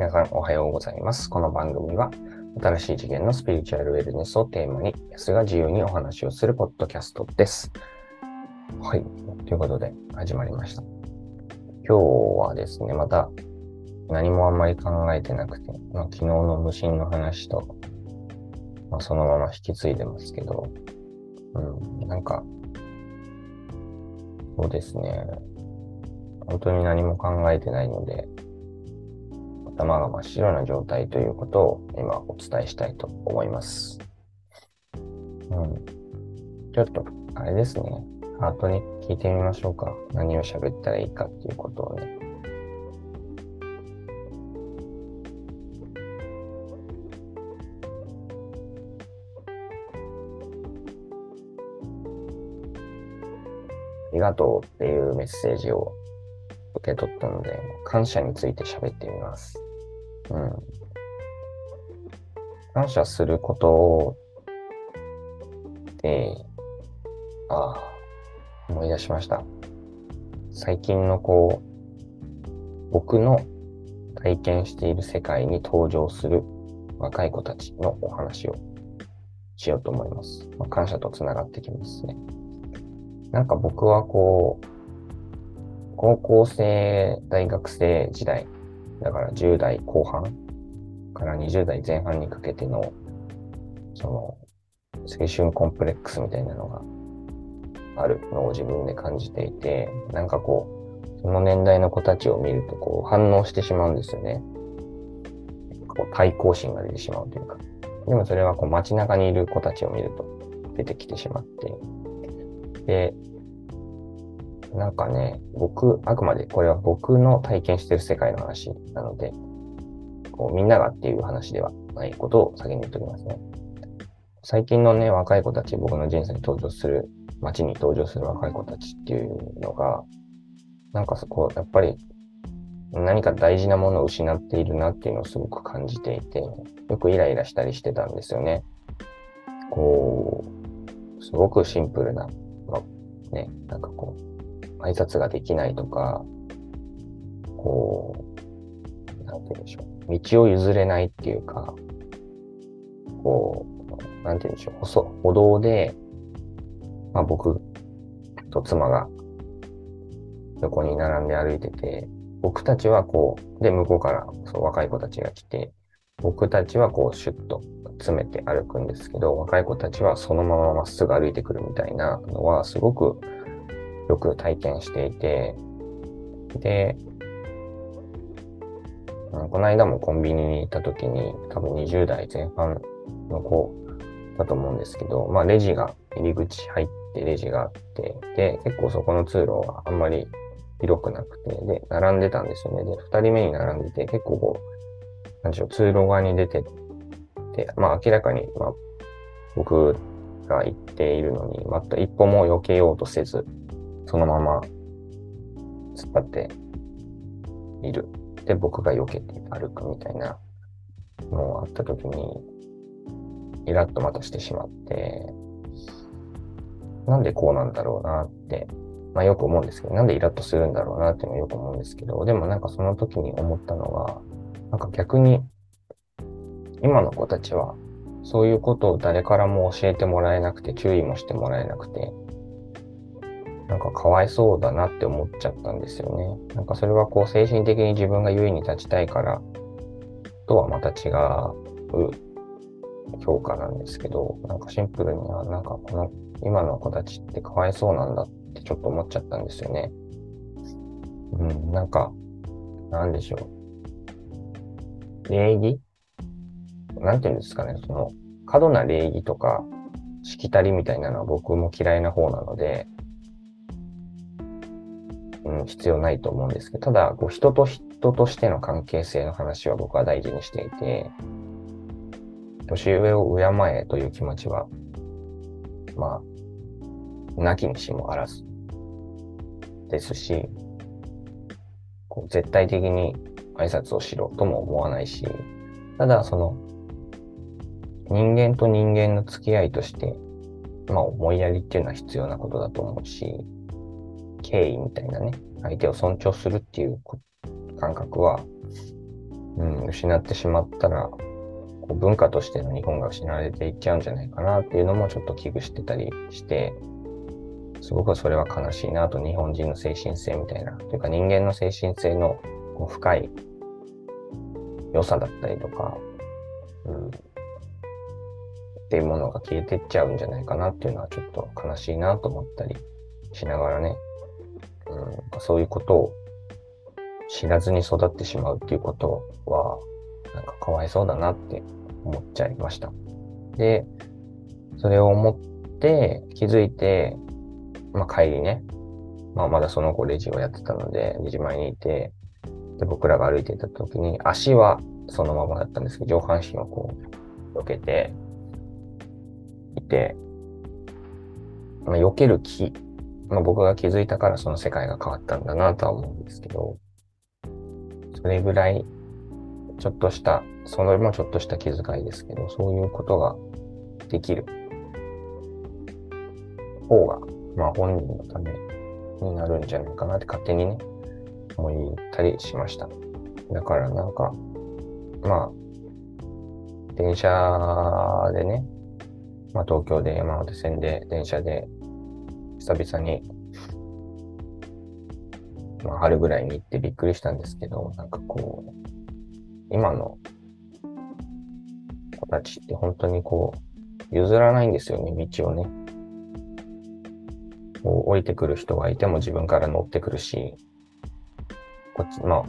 皆さんおはようございます。この番組は新しい次元のスピリチュアルウェルネスをテーマに、安が自由にお話をするポッドキャストです。はい。ということで始まりました。今日はですね、また何もあんまり考えてなくて、まあ、昨日の無心の話と、まあ、そのまま引き継いでますけど、うん、なんか、そうですね。本当に何も考えてないので、頭が真っ白な状態ということを今お伝えしたいと思います。うん。ちょっと、あれですね。ハートに聞いてみましょうか。何を喋ったらいいかっていうことをね。ありがとうっていうメッセージを受け取ったので、感謝について喋ってみます。うん。感謝することで、ああ、思い出しました。最近のこう、僕の体験している世界に登場する若い子たちのお話をしようと思います。まあ、感謝とつながってきますね。なんか僕はこう、高校生、大学生時代、だから10代後半から20代前半にかけての、その、青春コンプレックスみたいなのがあるのを自分で感じていて、なんかこう、その年代の子たちを見るとこう反応してしまうんですよね。こう対抗心が出てしまうというか。でもそれはこう街中にいる子たちを見ると出てきてしまって、で、なんかね、僕、あくまでこれは僕の体験してる世界の話なので、こうみんながっていう話ではないことを先に言っておきますね。最近のね、若い子たち、僕の人生に登場する、街に登場する若い子たちっていうのが、なんかそこ、やっぱり何か大事なものを失っているなっていうのをすごく感じていて、よくイライラしたりしてたんですよね。こう、すごくシンプルな、ね、なんかこう、挨拶ができないとか、こう、なんて言うんでしょう。道を譲れないっていうか、こう、なんて言うんでしょう。歩道で、まあ僕と妻が横に並んで歩いてて、僕たちはこう、で、向こうからそう若い子たちが来て、僕たちはこう、シュッと詰めて歩くんですけど、若い子たちはそのまままっすぐ歩いてくるみたいなのは、すごくよく体験していて、で、この間もコンビニに行った時に、多分20代前半の子だと思うんですけど、まあレジが、入り口入ってレジがあって、で、結構そこの通路はあんまり広くなくて、で、並んでたんですよね。で、二人目に並んでて、結構こう、なんでしょう、通路側に出てって、まあ明らかに、まあ、僕が行っているのに、また一歩も避けようとせず、そのまま突っ張っている。で、僕が避けて歩くみたいなのがあった時に、イラッとまたしてしまって、なんでこうなんだろうなって、まあよく思うんですけど、なんでイラッとするんだろうなっていうのはよく思うんですけど、でもなんかその時に思ったのが、なんか逆に、今の子たちは、そういうことを誰からも教えてもらえなくて、注意もしてもらえなくて、なんかかわいそうだなって思っちゃったんですよね。なんかそれはこう精神的に自分が優位に立ちたいからとはまた違う評価なんですけど、なんかシンプルにはなんかこの今の子たちってかわいそうなんだってちょっと思っちゃったんですよね。うん、なんか、なんでしょう。礼儀？なんていうんですかね、その過度な礼儀とかしきたりみたいなのは僕も嫌いな方なので、必要ないと思うんですけど、ただ、こう人と人としての関係性の話は僕は大事にしていて、年上を敬えという気持ちは、まあ、なきにしもあらずですし、こう絶対的に挨拶をしろとも思わないし、ただその人間と人間の付き合いとして、まあ思いやりっていうのは必要なことだと思うし、敬意みたいなね、相手を尊重するっていう感覚は、うん、失ってしまったら、こう文化としての日本が失われていっちゃうんじゃないかなっていうのもちょっと危惧してたりして、すごくそれは悲しいなと日本人の精神性みたいな、というか人間の精神性のこう深い良さだったりとか、うん、っていうものが消えてっちゃうんじゃないかなっていうのはちょっと悲しいなと思ったりしながらね、うん、そういうことを知らずに育ってしまうっていうことは、なんかかわいそうだなって思っちゃいました。で、それを思って気づいて、まあ帰りね、まあまだその子レジをやってたので、レジ前にいて、で、僕らが歩いていた時に足はそのままだったんですけど、上半身をこう、避けていて、まあ、避ける気、まあ、僕が気づいたからその世界が変わったんだなとは思うんですけど、それぐらい、ちょっとした、それもちょっとした気遣いですけど、そういうことができる方が、まあ本人のためになるんじゃないかなって勝手にね、思ったりしました。だからなんか、まあ、電車でね、まあ東京で山手線で電車で久々にまあ、春ぐらいに行ってびっくりしたんですけど、なんかこう、今の子たちって本当にこう、譲らないんですよね、道をね。こう降りてくる人がいても自分から乗ってくるし、こっち、まあ、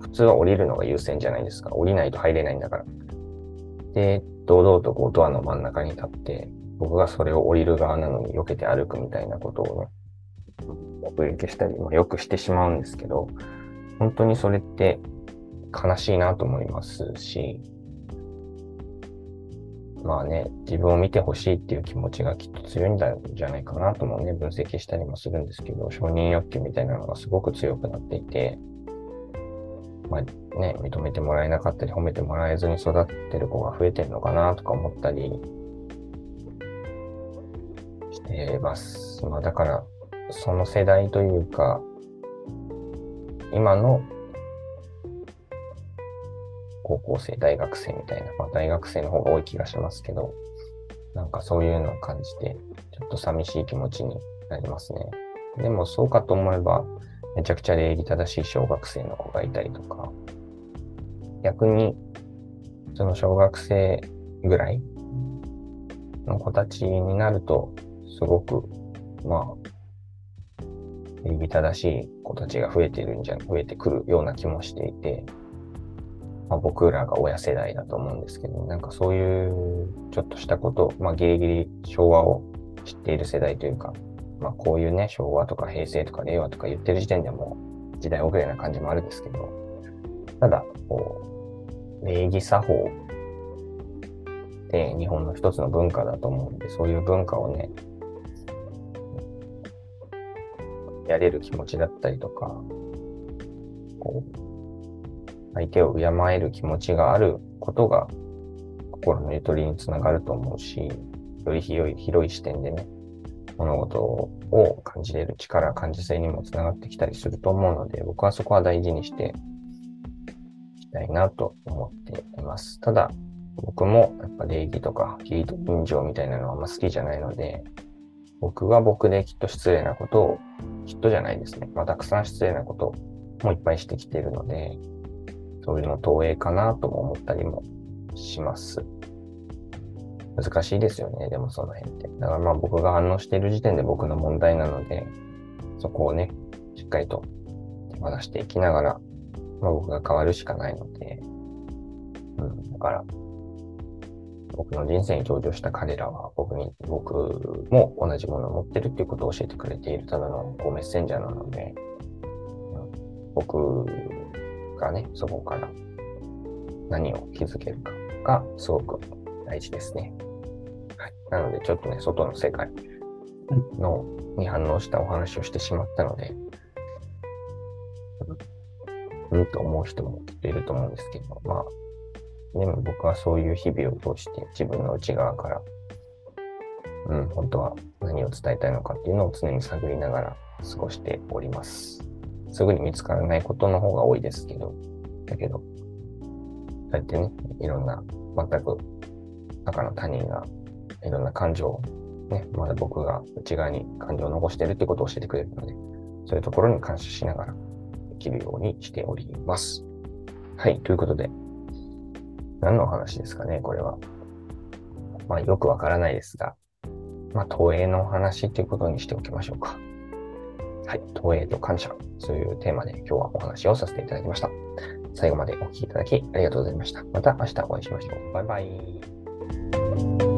普通は降りるのが優先じゃないですか。降りないと入れないんだから。で、堂々とこうドアの真ん中に立って、僕がそれを降りる側なのに避けて歩くみたいなことをね、目撃したりもよくしてしまうんですけど、本当にそれって悲しいなと思いますし、まあね、自分を見てほしいっていう気持ちがきっと強いんじゃないかなともね、分析したりもするんですけど、承認欲求みたいなのがすごく強くなっていて、まあね、認めてもらえなかったり、褒めてもらえずに育ってる子が増えてるのかなとか思ったりしてます。まあだから、その世代というか、今の高校生、大学生みたいな、まあ大学生の方が多い気がしますけど、なんかそういうのを感じて、ちょっと寂しい気持ちになりますね。でもそうかと思えば、めちゃくちゃ礼儀正しい小学生の子がいたりとか、逆に、その小学生ぐらいの子たちになると、すごく、まあ、礼儀正しい子たちが増えてるんじゃ、増えてくるような気もしていて、まあ、僕らが親世代だと思うんですけど、なんかそういうちょっとしたこと、まあギリギリ昭和を知っている世代というか、まあこういうね、昭和とか平成とか令和とか言ってる時点でも時代遅れな感じもあるんですけど、ただ、こう、礼儀作法って日本の一つの文化だと思うんで、そういう文化をね、やれる気持ちだったりとか、こう、相手を敬える気持ちがあることが、心のゆとりにつながると思うし、より広い広い視点でね、物事を感じれる力、感受性にもつながってきたりすると思うので、僕はそこは大事にしていきたいなと思っています。ただ、僕もやっぱ礼儀とか義理と人情みたいなのはあんま好きじゃないので、僕は僕できっと失礼なことを、きっとじゃないですね。まあ、たくさん失礼なこともいっぱいしてきているので、そういうの投影かなとも思ったりもします。難しいですよね、でもその辺って。だからまあ僕が反応している時点で僕の問題なので、そこをね、しっかりと手放していきながら、まあ僕が変わるしかないので、うん、だから、僕の人生に登場した彼らは僕に、僕も同じものを持ってるっていうことを教えてくれているただのこうメッセンジャーなので、僕がね、そこから何を気づけるかがすごく大事ですね。はい。なので、ちょっとね、外の世界のに反応したお話をしてしまったので、うんと思う人もいると思うんですけど、まあ、でも僕はそういう日々を通して自分の内側から、うん、本当は何を伝えたいのかっていうのを常に探りながら過ごしております。すぐに見つからないことの方が多いですけど、だけど、そうやってね、いろんな、全く赤の他人がいろんな感情を、ね、まだ僕が内側に感情を残してるってことを教えてくれるので、そういうところに感謝しながら生きるようにしております。はい、ということで、何の話ですかね、これは。まあ、よくわからないですが、まあ、投影の話ということにしておきましょうか。はい、投影と感謝、そういうテーマで今日はお話をさせていただきました。最後までお聴きいただきありがとうございました。また明日お会いしましょう。バイバイ。